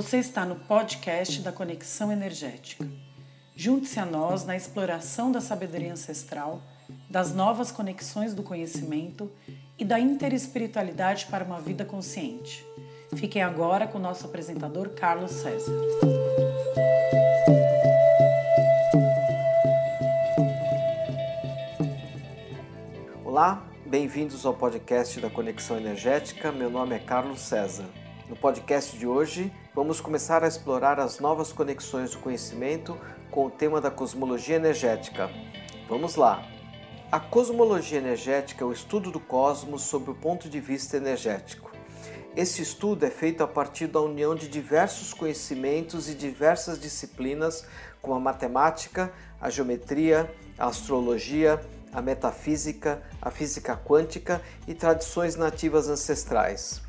Você está no podcast da Conexão Energética. Junte-se a nós na exploração da sabedoria ancestral, das novas conexões do conhecimento e da interespiritualidade para uma vida consciente. Fiquem agora com o nosso apresentador Carlos César. Olá, bem-vindos ao podcast da Conexão Energética. Meu nome é Carlos César. No podcast de hoje, vamos começar a explorar as novas conexões do conhecimento com o tema da cosmologia energética. Vamos lá! A cosmologia energética é o estudo do cosmos sob o ponto de vista energético. Esse estudo é feito a partir da união de diversos conhecimentos e diversas disciplinas, como a matemática, a geometria, a astrologia, a metafísica, a física quântica e tradições nativas ancestrais.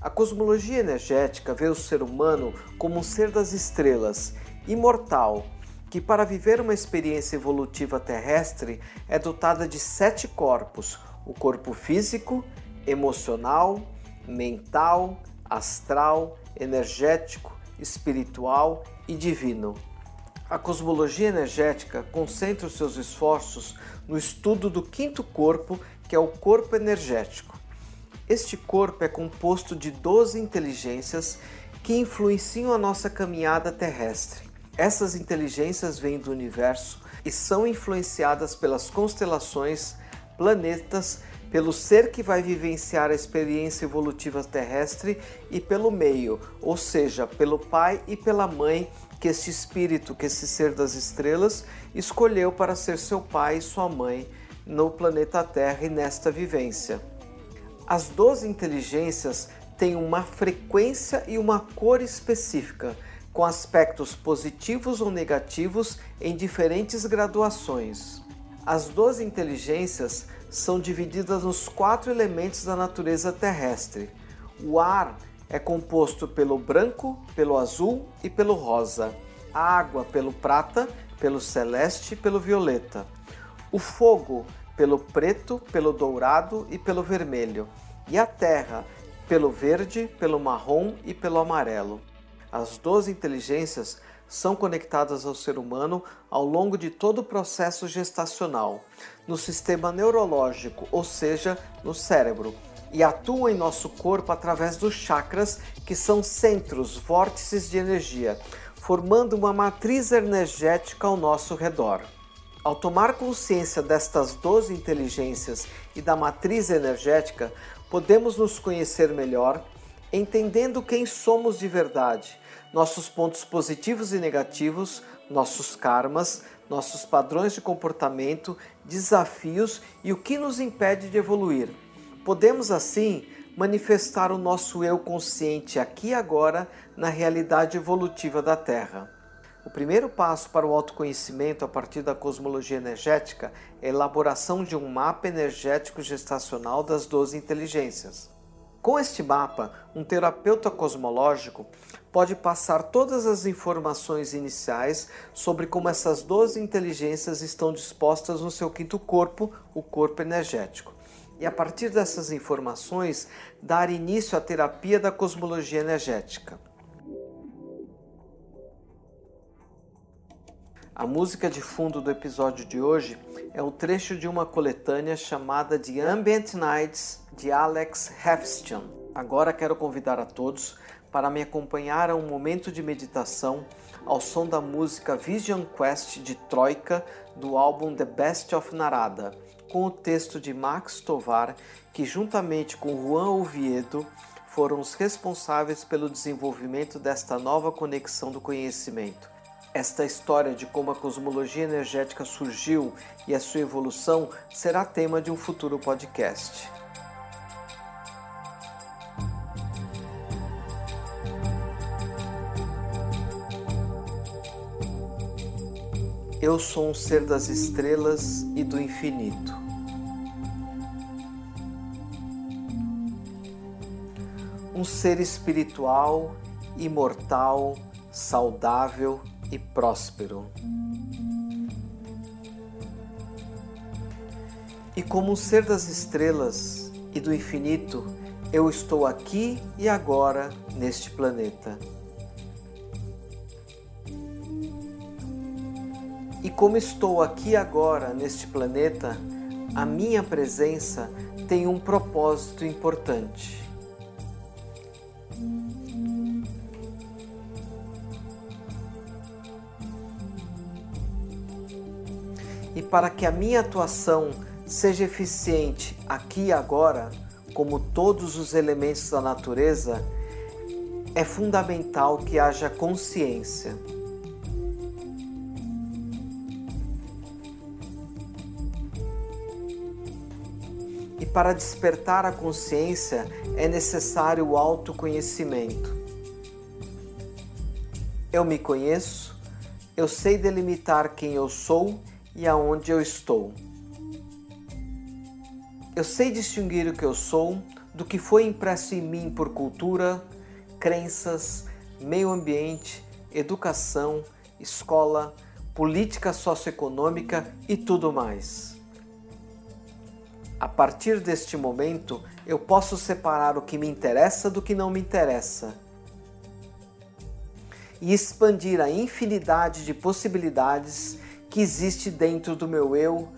A cosmologia energética vê o ser humano como um ser das estrelas, imortal, que para viver uma experiência evolutiva terrestre é dotada de sete corpos: o corpo físico, emocional, mental, astral, energético, espiritual e divino. A cosmologia energética concentra os seus esforços no estudo do quinto corpo, que é o corpo energético. Este corpo é composto de 12 inteligências que influenciam a nossa caminhada terrestre. Essas inteligências vêm do universo e são influenciadas pelas constelações, planetas, pelo ser que vai vivenciar a experiência evolutiva terrestre e pelo meio, ou seja, pelo pai e pela mãe que este espírito, que esse ser das estrelas, escolheu para ser seu pai e sua mãe no planeta Terra e nesta vivência. As 12 inteligências têm uma frequência e uma cor específica, com aspectos positivos ou negativos em diferentes graduações. As 12 inteligências são divididas nos quatro elementos da natureza terrestre. O ar é composto pelo branco, pelo azul e pelo rosa. A água pelo prata, pelo celeste e pelo violeta. O fogo pelo preto, pelo dourado e pelo vermelho, e a terra pelo verde, pelo marrom e pelo amarelo. As 12 inteligências são conectadas ao ser humano ao longo de todo o processo gestacional, no sistema neurológico, ou seja, no cérebro, e atuam em nosso corpo através dos chakras, que são centros, vórtices de energia, formando uma matriz energética ao nosso redor. Ao tomar consciência destas 12 inteligências e da matriz energética, podemos nos conhecer melhor, entendendo quem somos de verdade, nossos pontos positivos e negativos, nossos karmas, nossos padrões de comportamento, desafios e o que nos impede de evoluir. Podemos assim manifestar o nosso eu consciente aqui e agora na realidade evolutiva da Terra. O primeiro passo para o autoconhecimento a partir da cosmologia energética é a elaboração de um mapa energético gestacional das 12 inteligências. Com este mapa, um terapeuta cosmológico pode passar todas as informações iniciais sobre como essas 12 inteligências estão dispostas no seu quinto corpo, o corpo energético. E a partir dessas informações, dar início à terapia da cosmologia energética. A música de fundo do episódio de hoje é um trecho de uma coletânea chamada The Ambient Nights de Alex Hefston. Agora quero convidar a todos para me acompanhar a um momento de meditação ao som da música Vision Quest de Troika do álbum The Best of Narada, com o texto de Max Tovar, que juntamente com Juan Oviedo foram os responsáveis pelo desenvolvimento desta nova conexão do conhecimento. Esta história de como a cosmologia energética surgiu e a sua evolução será tema de um futuro podcast. Eu sou um ser das estrelas e do infinito. Um ser espiritual, imortal, saudável e próspero. E como um ser das estrelas e do infinito, eu estou aqui e agora neste planeta. Como estou aqui agora neste planeta, a minha presença tem um propósito importante. E para que a minha atuação seja eficiente aqui e agora, como todos os elementos da natureza, é fundamental que haja consciência. Para despertar a consciência é necessário o autoconhecimento. Eu me conheço, eu sei delimitar quem eu sou e aonde eu estou. Eu sei distinguir o que eu sou do que foi impresso em mim por cultura, crenças, meio ambiente, educação, escola, política socioeconômica e tudo mais. A partir deste momento, eu posso separar o que me interessa do que não me interessa e expandir a infinidade de possibilidades que existe dentro do meu eu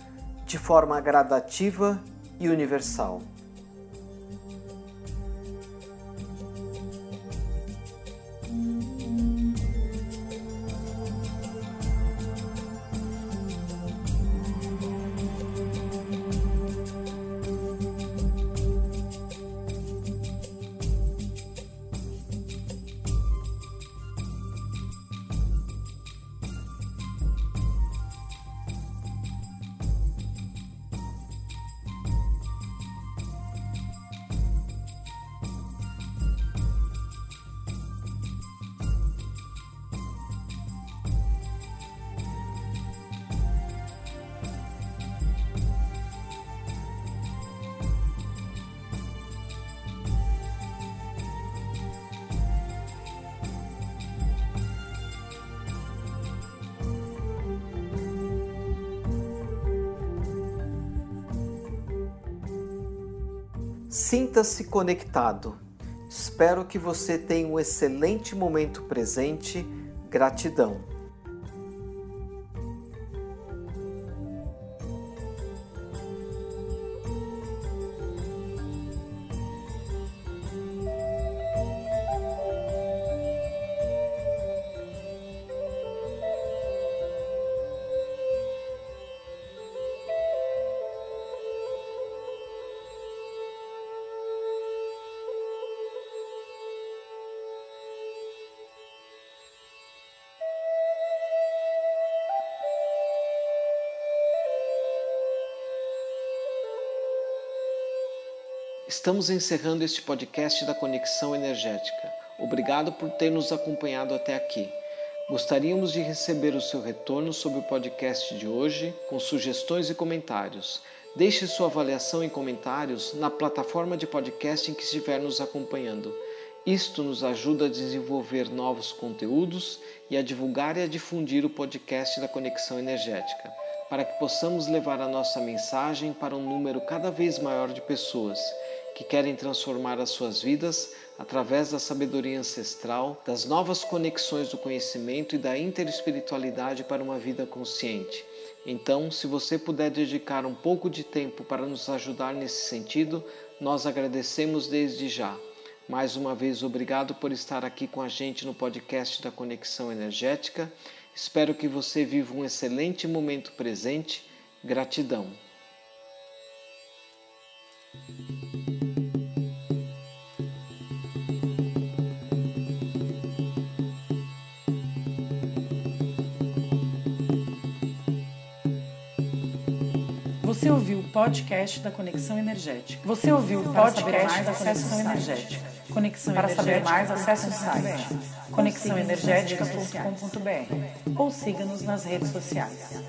de forma gradativa e universal. Sinta-se conectado. Espero que você tenha um excelente momento presente. Gratidão. Estamos encerrando este podcast da Conexão Energética. Obrigado por ter nos acompanhado até aqui. Gostaríamos de receber o seu retorno sobre o podcast de hoje, com sugestões e comentários. Deixe sua avaliação e comentários na plataforma de podcast em que estiver nos acompanhando. Isto nos ajuda a desenvolver novos conteúdos e a divulgar e a difundir o podcast da Conexão Energética, para que possamos levar a nossa mensagem para um número cada vez maior de pessoas que querem transformar as suas vidas através da sabedoria ancestral, das novas conexões do conhecimento e da interespiritualidade para uma vida consciente. Então, se você puder dedicar um pouco de tempo para nos ajudar nesse sentido, nós agradecemos desde já. Mais uma vez, obrigado por estar aqui com a gente no podcast da Conexão Energética. Espero que você viva um excelente momento presente. Gratidão. Você ouviu o podcast da Conexão Energética. Você ouviu o podcast da Conexão Energética. Conexão Para saber mais, acesse o site conexãoenergética.com.br ou siga-nos nas redes sociais.